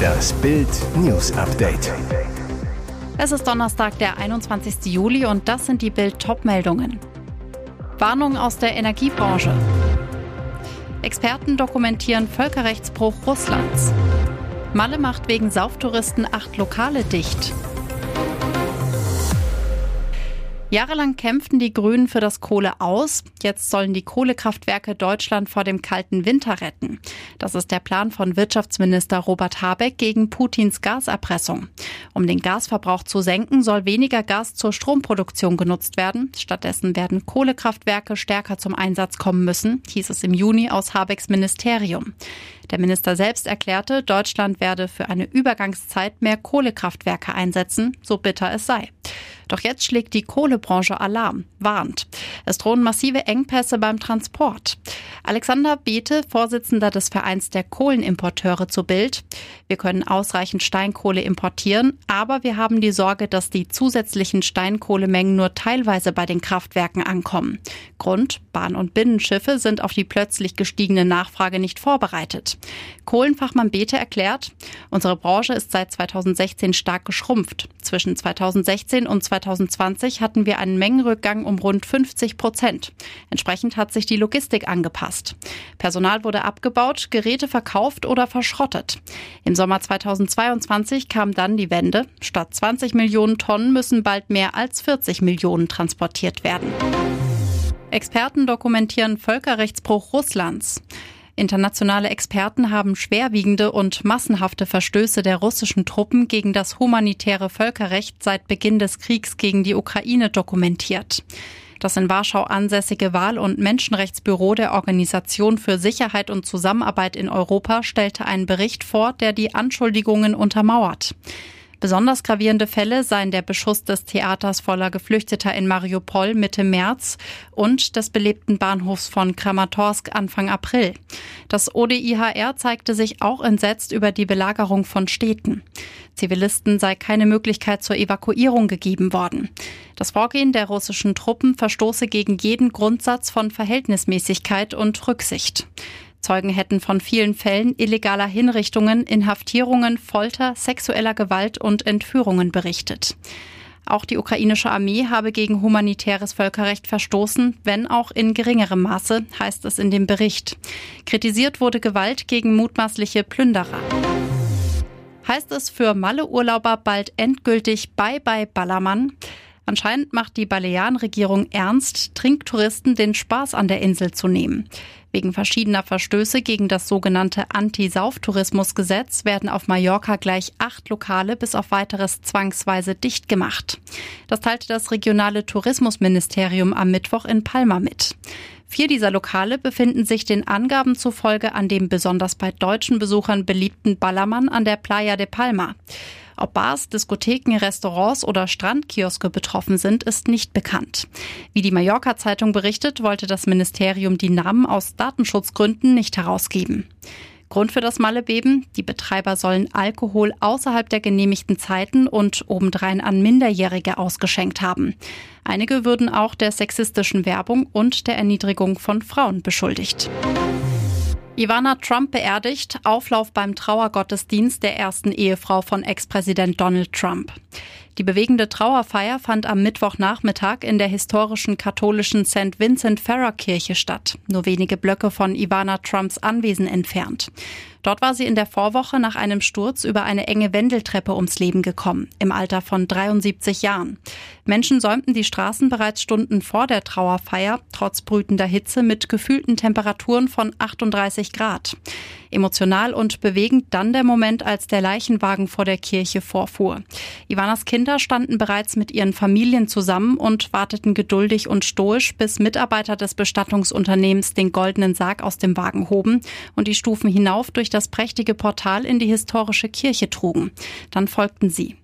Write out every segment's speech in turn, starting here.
Das Bild News Update. Es ist Donnerstag, der 21. Juli und das sind die Bild Topmeldungen. Warnung aus der Energiebranche. Experten dokumentieren Völkerrechtsbruch Russlands. Malle macht wegen Sauftouristen acht Lokale dicht. Jahrelang kämpften die Grünen für das Kohle aus. Jetzt sollen die Kohlekraftwerke Deutschland vor dem kalten Winter retten. Das ist der Plan von Wirtschaftsminister Robert Habeck gegen Putins Gaserpressung. Um den Gasverbrauch zu senken, soll weniger Gas zur Stromproduktion genutzt werden. Stattdessen werden Kohlekraftwerke stärker zum Einsatz kommen müssen, hieß es im Juni aus Habecks Ministerium. Der Minister selbst erklärte, Deutschland werde für eine Übergangszeit mehr Kohlekraftwerke einsetzen, so bitter es sei. Doch jetzt schlägt die Kohlebranche Alarm, warnt. Es drohen massive Engpässe beim Transport. Alexander Beete, Vorsitzender des Vereins der Kohlenimporteure zu Bild. Wir können ausreichend Steinkohle importieren, aber wir haben die Sorge, dass die zusätzlichen Steinkohlemengen nur teilweise bei den Kraftwerken ankommen. Grund, Bahn- und Binnenschiffe sind auf die plötzlich gestiegene Nachfrage nicht vorbereitet. Kohlenfachmann Beete erklärt, unsere Branche ist seit 2016 stark geschrumpft. Zwischen 2016 und 2020 hatten wir einen Mengenrückgang um rund 50 Prozent. Entsprechend hat sich die Logistik angepasst. Personal wurde abgebaut, Geräte verkauft oder verschrottet. Im Sommer 2022 kam dann die Wende. Statt 20 Millionen Tonnen müssen bald mehr als 40 Millionen transportiert werden. Experten dokumentieren Völkerrechtsbruch Russlands. Internationale Experten haben schwerwiegende und massenhafte Verstöße der russischen Truppen gegen das humanitäre Völkerrecht seit Beginn des Kriegs gegen die Ukraine dokumentiert. Das in Warschau ansässige Wahl- und Menschenrechtsbüro der Organisation für Sicherheit und Zusammenarbeit in Europa stellte einen Bericht vor, der die Anschuldigungen untermauert. Besonders gravierende Fälle seien der Beschuss des Theaters voller Geflüchteter in Mariupol Mitte März und des belebten Bahnhofs von Kramatorsk Anfang April. Das ODIHR zeigte sich auch entsetzt über die Belagerung von Städten. Zivilisten sei keine Möglichkeit zur Evakuierung gegeben worden. Das Vorgehen der russischen Truppen verstoße gegen jeden Grundsatz von Verhältnismäßigkeit und Rücksicht. Zeugen hätten von vielen Fällen illegaler Hinrichtungen, Inhaftierungen, Folter, sexueller Gewalt und Entführungen berichtet. Auch die ukrainische Armee habe gegen humanitäres Völkerrecht verstoßen, wenn auch in geringerem Maße, heißt es in dem Bericht. Kritisiert wurde Gewalt gegen mutmaßliche Plünderer. Heißt es für Malle-Urlauber bald endgültig Bye-bye Ballermann? Anscheinend macht die Balearenregierung ernst, Trinktouristen den Spaß an der Insel zu nehmen. Wegen verschiedener Verstöße gegen das sogenannte Anti-Sauftourismus-Gesetz werden auf Mallorca gleich acht Lokale bis auf weiteres zwangsweise dicht gemacht. Das teilte das regionale Tourismusministerium am Mittwoch in Palma mit. Vier dieser Lokale befinden sich den Angaben zufolge an dem besonders bei deutschen Besuchern beliebten Ballermann an der Playa de Palma. Ob Bars, Diskotheken, Restaurants oder Strandkioske betroffen sind, ist nicht bekannt. Wie die Mallorca-Zeitung berichtet, wollte das Ministerium die Namen aus Datenschutzgründen nicht herausgeben. Grund für das Mallebeben? Die Betreiber sollen Alkohol außerhalb der genehmigten Zeiten und obendrein an Minderjährige ausgeschenkt haben. Einige würden auch der sexistischen Werbung und der Erniedrigung von Frauen beschuldigt. Ivana Trump beerdigt, Auflauf beim Trauergottesdienst der ersten Ehefrau von Ex-Präsident Donald Trump. Die bewegende Trauerfeier fand am Mittwochnachmittag in der historischen katholischen St. Vincent Ferrer Kirche statt, nur wenige Blöcke von Ivana Trumps Anwesen entfernt. Dort war sie in der Vorwoche nach einem Sturz über eine enge Wendeltreppe ums Leben gekommen, im Alter von 73 Jahren. Menschen säumten die Straßen bereits Stunden vor der Trauerfeier, trotz brütender Hitze mit gefühlten Temperaturen von 38 Grad. Emotional und bewegend dann der Moment, als der Leichenwagen vor der Kirche vorfuhr. Ivanas Kinder standen bereits mit ihren Familien zusammen und warteten geduldig und stoisch, bis Mitarbeiter des Bestattungsunternehmens den goldenen Sarg aus dem Wagen hoben und die Stufen hinauf durch das prächtige Portal in die historische Kirche trugen. Dann folgten sie.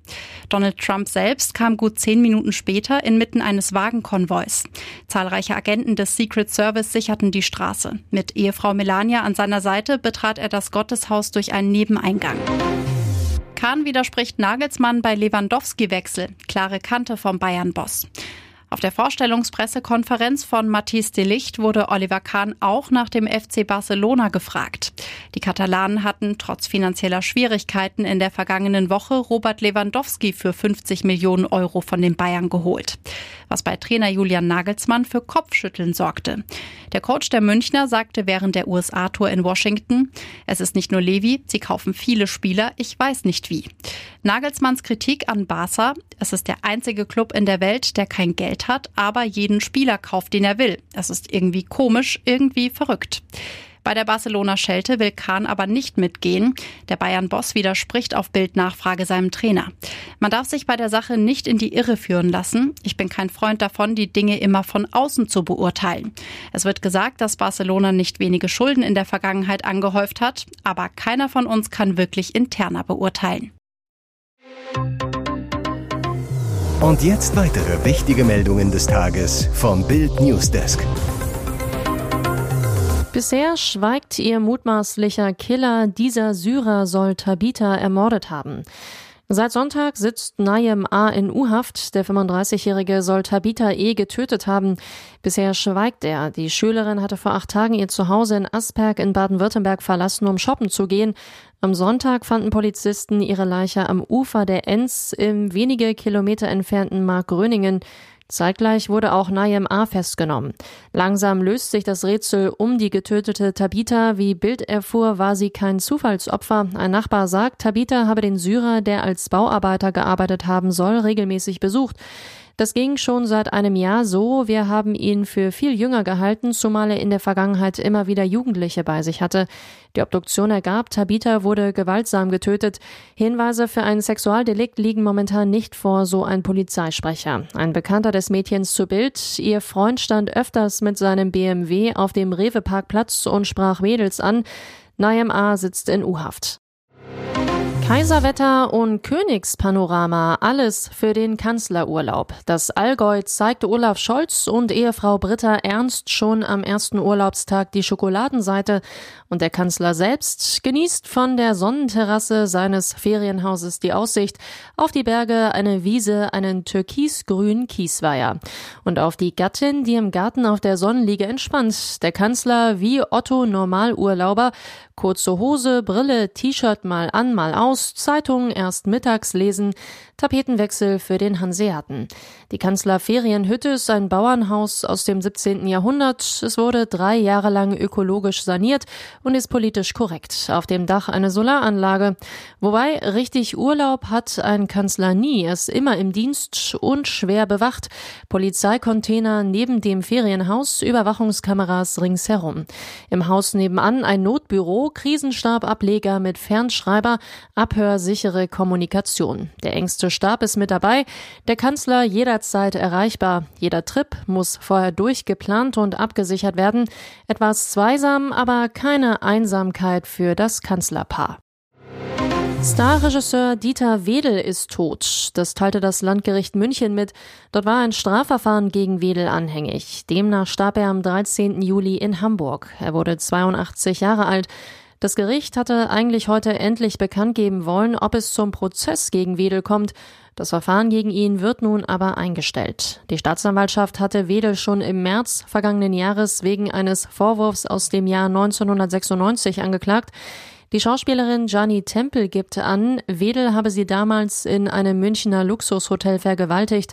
Donald Trump selbst kam gut zehn Minuten später inmitten eines Wagenkonvois. Zahlreiche Agenten des Secret Service sicherten die Straße. Mit Ehefrau Melania an seiner Seite betrat er das Gotteshaus durch einen Nebeneingang. Kahn widerspricht Nagelsmann bei Lewandowski-Wechsel. Klare Kante vom Bayern-Boss. Auf der Vorstellungspressekonferenz von Matthis de Licht wurde Oliver Kahn auch nach dem FC Barcelona gefragt. Die Katalanen hatten trotz finanzieller Schwierigkeiten in der vergangenen Woche Robert Lewandowski für 50 Millionen Euro von den Bayern geholt. Was bei Trainer Julian Nagelsmann für Kopfschütteln sorgte. Der Coach der Münchner sagte während der USA-Tour in Washington, es ist nicht nur Levi, sie kaufen viele Spieler, ich weiß nicht wie. Nagelsmanns Kritik an Barca, es ist der einzige Club in der Welt, der kein Geld hat, aber jeden Spieler kauft, den er will. Es ist irgendwie komisch, irgendwie verrückt. Bei der Barcelona-Schelte will Kahn aber nicht mitgehen. Der Bayern-Boss widerspricht auf Bildnachfrage seinem Trainer. Man darf sich bei der Sache nicht in die Irre führen lassen. Ich bin kein Freund davon, die Dinge immer von außen zu beurteilen. Es wird gesagt, dass Barcelona nicht wenige Schulden in der Vergangenheit angehäuft hat, aber keiner von uns kann wirklich interner beurteilen. Und jetzt weitere wichtige Meldungen des Tages vom Bild Newsdesk. Bisher schweigt ihr mutmaßlicher Killer, dieser Syrer soll Tabita ermordet haben. Seit Sonntag sitzt Nayem A. in U-Haft. Der 35-Jährige soll Tabita E. getötet haben. Bisher schweigt er. Die Schülerin hatte vor acht Tagen ihr Zuhause in Asperg in Baden-Württemberg verlassen, um shoppen zu gehen. Am Sonntag fanden Polizisten ihre Leiche am Ufer der Enz im wenige Kilometer entfernten Markgröningen. Zeitgleich wurde auch Nayem A. festgenommen. Langsam löst sich das Rätsel um die getötete Tabita. Wie Bild erfuhr, war sie kein Zufallsopfer. Ein Nachbar sagt, Tabita habe den Syrer, der als Bauarbeiter gearbeitet haben soll, regelmäßig besucht. Das ging schon seit einem Jahr so. Wir haben ihn für viel jünger gehalten, zumal er in der Vergangenheit immer wieder Jugendliche bei sich hatte. Die Obduktion ergab, Tabitha wurde gewaltsam getötet. Hinweise für ein Sexualdelikt liegen momentan nicht vor, so ein Polizeisprecher. Ein Bekannter des Mädchens zu Bild. Ihr Freund stand öfters mit seinem BMW auf dem Rewe-Parkplatz und sprach Mädels an. Naim A. sitzt in U-Haft. Kaiserwetter und Königspanorama, alles für den Kanzlerurlaub. Das Allgäu zeigte Olaf Scholz und Ehefrau Britta Ernst schon am ersten Urlaubstag die Schokoladenseite und der Kanzler selbst genießt von der Sonnenterrasse seines Ferienhauses die Aussicht auf die Berge, eine Wiese, einen türkisgrünen Kiesweiher und auf die Gattin, die im Garten auf der Sonnenliege entspannt. Der Kanzler wie Otto Normalurlauber, kurze Hose, Brille, T-Shirt mal an, mal aus, Zeitungen erst mittags lesen, Tapetenwechsel für den Hanseaten. Die Kanzlerferienhütte ist ein Bauernhaus aus dem 17. Jahrhundert. Es wurde drei Jahre lang ökologisch saniert und ist politisch korrekt. Auf dem Dach eine Solaranlage. Wobei richtig Urlaub hat ein Kanzler nie. Er ist immer im Dienst und schwer bewacht. Polizeicontainer neben dem Ferienhaus, Überwachungskameras ringsherum. Im Haus nebenan ein Notbüro, Krisenstabableger mit Fernschreiber, abhörsichere Kommunikation. Der engste Stab ist mit dabei, der Kanzler jederzeit erreichbar. Jeder Trip muss vorher durchgeplant und abgesichert werden. Etwas zweisam, aber keine Einsamkeit für das Kanzlerpaar. Starregisseur Dieter Wedel ist tot. Das teilte das Landgericht München mit. Dort war ein Strafverfahren gegen Wedel anhängig. Demnach starb er am 13. Juli in Hamburg. Er wurde 82 Jahre alt. Das Gericht hatte eigentlich heute endlich bekannt geben wollen, ob es zum Prozess gegen Wedel kommt. Das Verfahren gegen ihn wird nun aber eingestellt. Die Staatsanwaltschaft hatte Wedel schon im März vergangenen Jahres wegen eines Vorwurfs aus dem Jahr 1996 angeklagt. Die Schauspielerin Gianni Tempel gibt an, Wedel habe sie damals in einem Münchner Luxushotel vergewaltigt.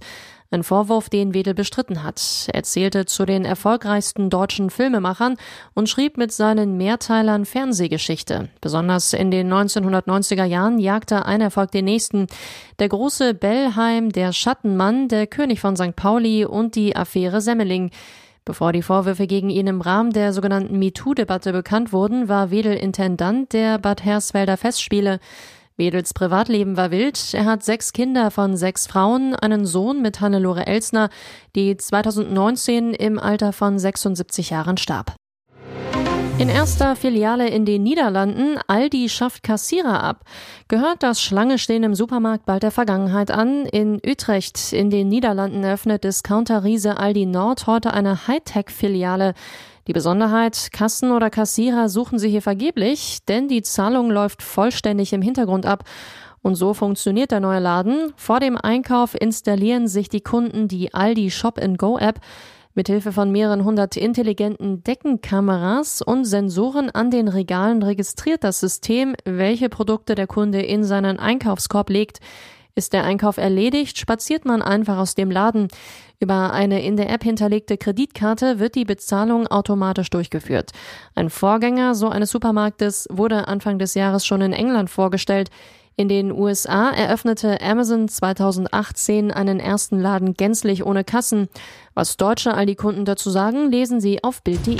Ein Vorwurf, den Wedel bestritten hat. Er zählte zu den erfolgreichsten deutschen Filmemachern und schrieb mit seinen Mehrteilern Fernsehgeschichte. Besonders in den 1990er Jahren jagte ein Erfolg den nächsten. Der große Bellheim, der Schattenmann, der König von St. Pauli und die Affäre Semmeling. Bevor die Vorwürfe gegen ihn im Rahmen der sogenannten MeToo-Debatte bekannt wurden, war Wedel Intendant der Bad Hersfelder Festspiele. Wedels Privatleben war wild. Er hat sechs Kinder von sechs Frauen, einen Sohn mit Hannelore Elsner, die 2019 im Alter von 76 Jahren starb. In erster Filiale in den Niederlanden, Aldi schafft Kassierer ab. Gehört das Schlangestehen im Supermarkt bald der Vergangenheit an? In Utrecht in den Niederlanden eröffnet Discounter-Riese Aldi Nord heute eine Hightech-Filiale. Die Besonderheit, Kassen oder Kassierer suchen sie hier vergeblich, denn die Zahlung läuft vollständig im Hintergrund ab. Und so funktioniert der neue Laden. Vor dem Einkauf installieren sich die Kunden die Aldi Shop Go App. Mithilfe von mehreren hundert intelligenten Deckenkameras und Sensoren an den Regalen registriert das System, welche Produkte der Kunde in seinen Einkaufskorb legt. Ist der Einkauf erledigt, spaziert man einfach aus dem Laden. Über eine in der App hinterlegte Kreditkarte wird die Bezahlung automatisch durchgeführt. Ein Vorgänger so eines Supermarktes wurde Anfang des Jahres schon in England vorgestellt. In den USA eröffnete Amazon 2018 einen ersten Laden gänzlich ohne Kassen. Was deutsche Aldi-Kunden dazu sagen, lesen Sie auf Bild.de.